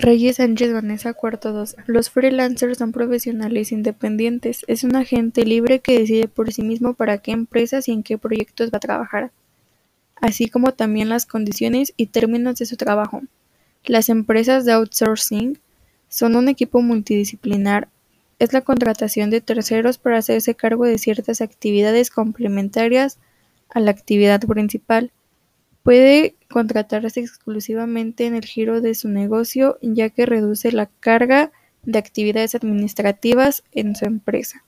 Reyes Sánchez Vanessa Cuarto dos Los freelancers son profesionales independientes, es un agente libre que decide por sí mismo para qué empresas y en qué proyectos va a trabajar, así como también las condiciones y términos de su trabajo. Las empresas de outsourcing son un equipo multidisciplinar, es la contratación de terceros para hacerse cargo de ciertas actividades complementarias a la actividad principal. Puede contratarse exclusivamente en el giro de su negocio ya que reduce la carga de actividades administrativas en su empresa.